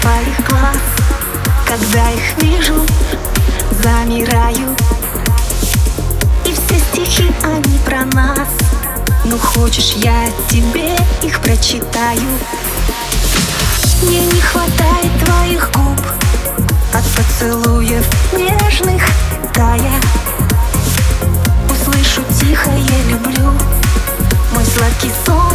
твоих глаз. Когда их вижу, замираю. И все стихи, они про нас. Ну хочешь, я тебе их прочитаю? Мне не хватает твоих губ От поцелуев нежных тая. Услышу тихо, я люблю Мой сладкий сон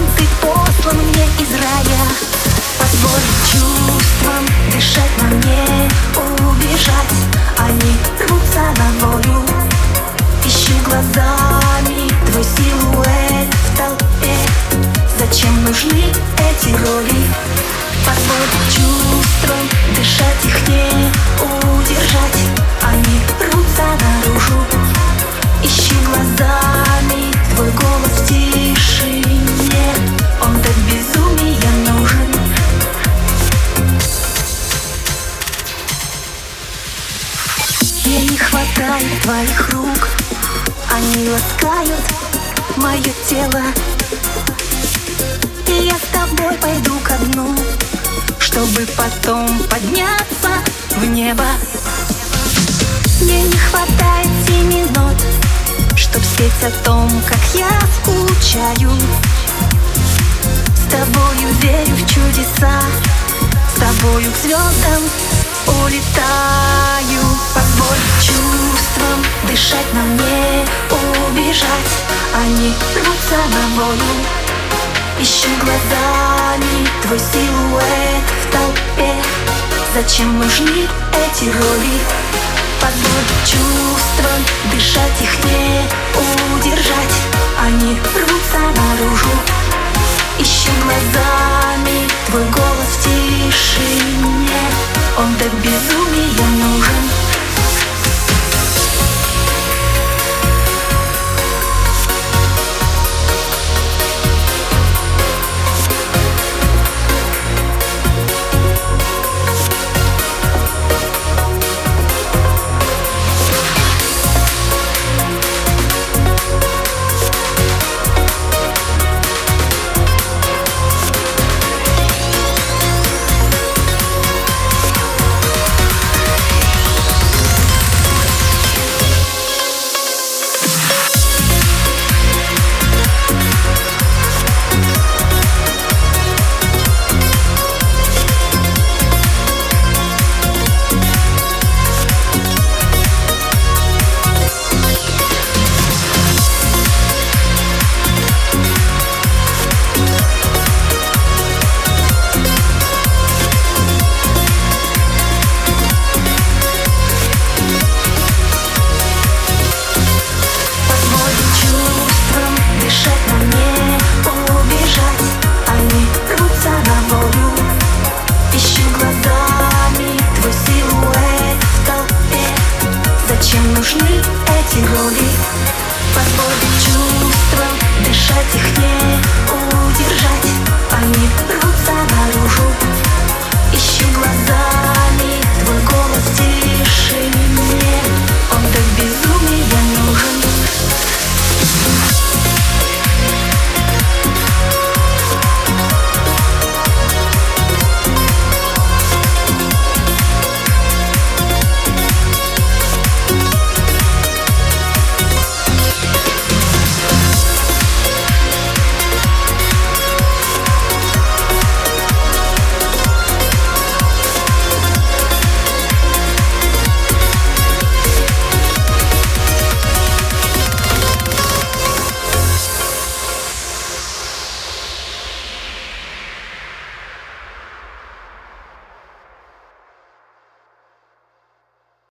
хватает твоих рук. Они ласкают мое тело. И я с тобой пойду ко дну Чтобы потом подняться в небо. Мне не хватает семи нот Чтоб спеть о том, как я скучаю. С тобою верю в чудеса С тобою к звездам улетаю. Позволь тени рвутся на волю. Ищем глазами твой силуэт в толпе. Зачем нужны эти роли? Позволь чувствам дышать их не удержать. Они рвутся наружу. Ищем глазами твой голос в тишине. Он до безумия нужен. нужны эти роли Позволь чувствам